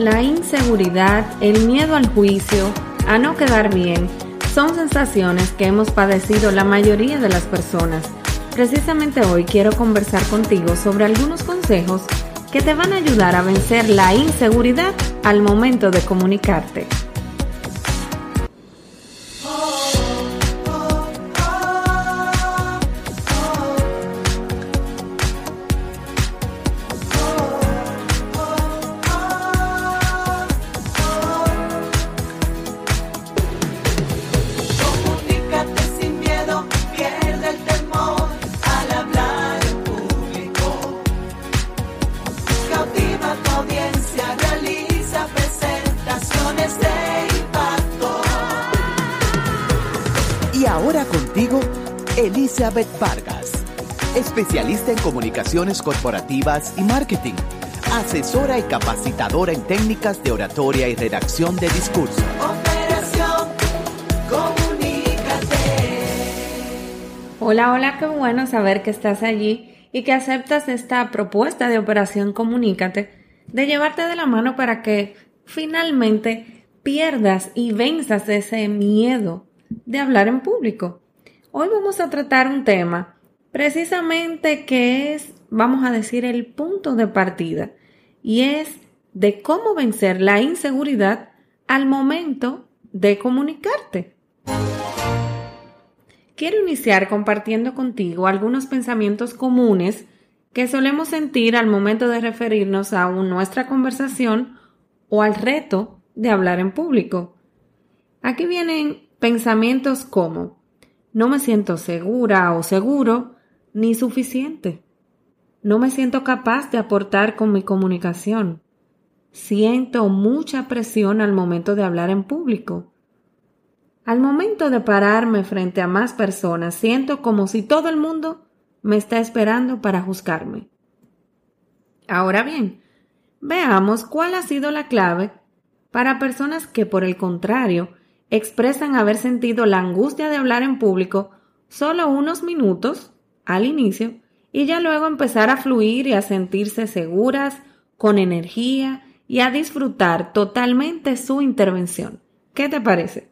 la inseguridad, el miedo al juicio, a no quedar bien, son sensaciones que hemos padecido la mayoría de las personas. Precisamente hoy quiero conversar contigo sobre algunos consejos que te van a ayudar a vencer la inseguridad al momento de comunicarte. Elizabeth Vargas, especialista en comunicaciones corporativas y marketing, asesora y capacitadora en técnicas de oratoria y redacción de discurso. Operación Comunícate. Hola, hola, qué bueno saber que estás allí y que aceptas esta propuesta de Operación Comunícate de llevarte de la mano para que finalmente pierdas y venzas ese miedo de hablar en público. Hoy vamos a tratar un tema precisamente que es, vamos a decir, el punto de partida y es de cómo vencer la inseguridad al momento de comunicarte. Quiero iniciar compartiendo contigo algunos pensamientos comunes que solemos sentir al momento de referirnos a nuestra conversación o al reto de hablar en público. Aquí vienen pensamientos como no me siento segura o seguro ni suficiente. No me siento capaz de aportar con mi comunicación. Siento mucha presión al momento de hablar en público. Al momento de pararme frente a más personas, siento como si todo el mundo me está esperando para juzgarme. Ahora bien, veamos cuál ha sido la clave para personas que, por el contrario, expresan haber sentido la angustia de hablar en público solo unos minutos al inicio y ya luego empezar a fluir y a sentirse seguras, con energía y a disfrutar totalmente su intervención. ¿Qué te parece?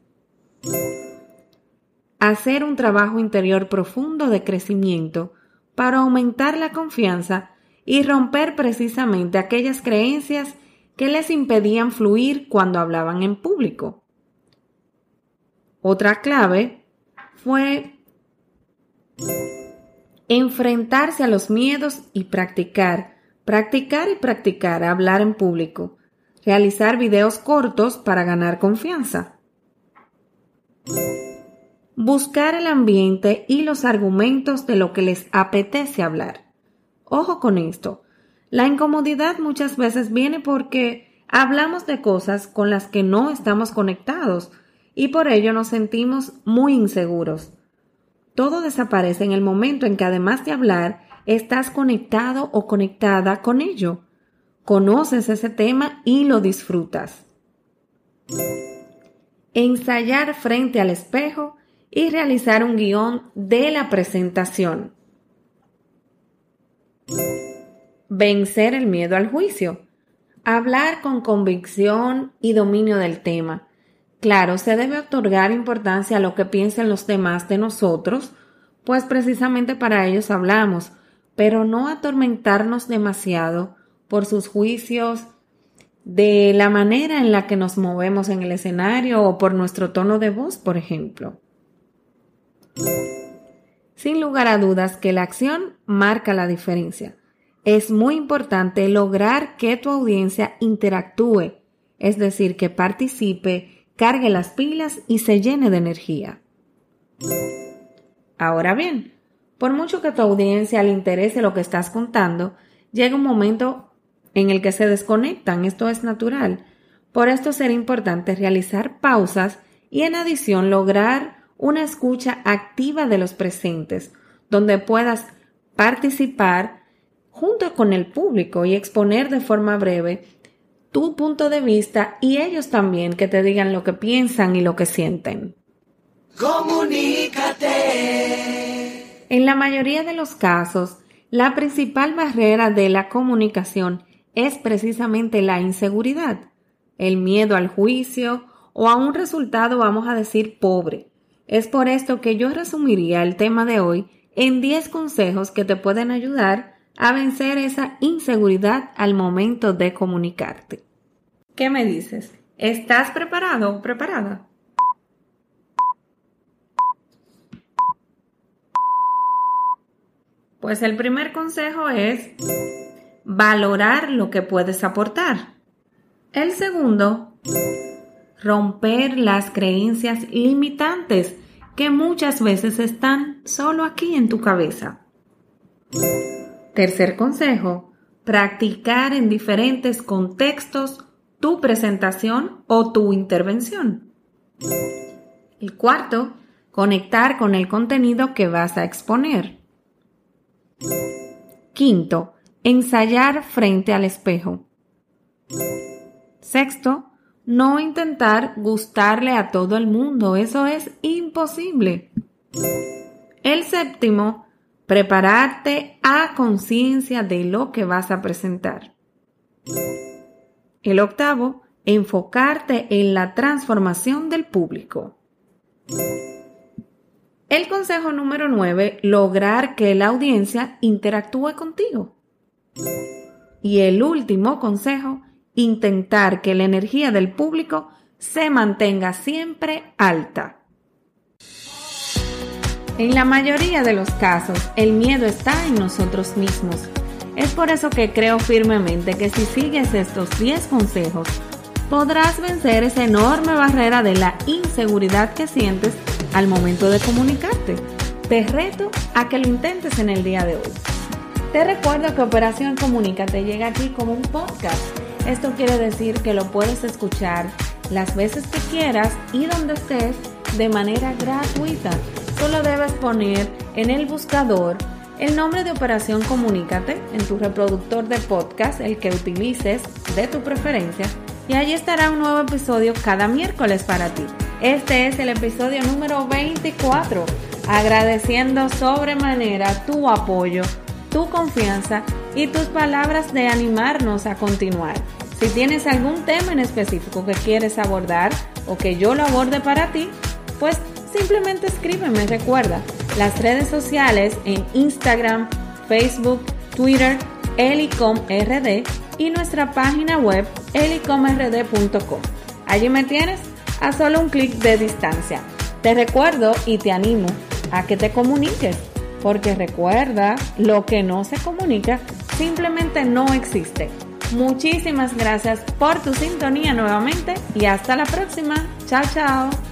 Hacer un trabajo interior profundo de crecimiento para aumentar la confianza y romper precisamente aquellas creencias que les impedían fluir cuando hablaban en público. Otra clave fue enfrentarse a los miedos y practicar, practicar y practicar hablar en público, realizar videos cortos para ganar confianza. Buscar el ambiente y los argumentos de lo que les apetece hablar. Ojo con esto. La incomodidad muchas veces viene porque hablamos de cosas con las que no estamos conectados y por ello nos sentimos muy inseguros. Todo desaparece en el momento en que además de hablar, estás conectado o conectada con ello. Conoces ese tema y lo disfrutas. Ensayar frente al espejo y realizar un guion de la presentación. Vencer el miedo al juicio. Hablar con convicción y dominio del tema Claro, se debe otorgar importancia a lo que piensen los demás de nosotros, pues precisamente para ellos hablamos, pero no atormentarnos demasiado por sus juicios de la manera en la que nos movemos en el escenario o por nuestro tono de voz, por ejemplo. Sin lugar a dudas que la acción marca la diferencia. Es muy importante lograr que tu audiencia interactúe, es decir, que participe cargue las pilas y se llene de energía. Ahora bien, por mucho que tu audiencia le interese lo que estás contando, llega un momento en el que se desconectan, esto es natural. Por esto será importante realizar pausas y en adición lograr una escucha activa de los presentes, donde puedas participar junto con el público y exponer de forma breve tu punto de vista y ellos también que te digan lo que piensan y lo que sienten. Comunícate. En la mayoría de los casos, la principal barrera de la comunicación es precisamente la inseguridad. el miedo al juicio o a un resultado, vamos a decir, pobre. Es por esto que yo resumiría el tema de hoy en 10 consejos que te pueden ayudar a vencer esa inseguridad al momento de comunicarte. ¿Qué me dices? ¿Estás preparado o preparada? Pues el primer consejo es valorar lo que puedes aportar. El segundo, romper las creencias limitantes que muchas veces están solo aquí en tu cabeza. Tercer consejo, practicar en diferentes contextos tu presentación o tu intervención. El cuarto, conectar con el contenido que vas a exponer. Quinto, ensayar frente al espejo. Sexto, no intentar gustarle a todo el mundo, eso es imposible. El séptimo, prepararte a conciencia de lo que vas a presentar. El octavo, enfocarte en la transformación del público. El consejo número nueve, lograr que la audiencia interactúe contigo. Y el último consejo, intentar que la energía del público se mantenga siempre alta. En la mayoría de los casos, el miedo está en nosotros mismos es por eso que creo firmemente que si sigues estos 10 consejos, podrás vencer esa enorme barrera de la inseguridad que sientes al momento de comunicarte. Te reto a que lo intentes en el día de hoy. Te recuerdo que Operación Comunícate llega aquí como un podcast. Esto quiere decir que lo puedes escuchar las veces que quieras y donde estés de manera gratuita. Solo debes poner en el buscador el nombre de Operación Comunícate en tu reproductor de podcast, el que utilices de tu preferencia, y allí estará un nuevo episodio cada miércoles para ti. Este es el episodio número 24, agradeciendo sobremanera tu apoyo, tu confianza y tus palabras de animarnos a continuar. Si tienes algún tema en específico que quieres abordar o que yo lo aborde para ti, pues simplemente escríbeme, recuerda las redes sociales en Instagram, Facebook, Twitter, elicomrd y nuestra página web elicomrd.com. Allí me tienes a solo un clic de distancia. Te recuerdo y te animo a que te comuniques, porque recuerda, lo que no se comunica simplemente no existe. Muchísimas gracias por tu sintonía nuevamente y hasta la próxima. Chao, chao.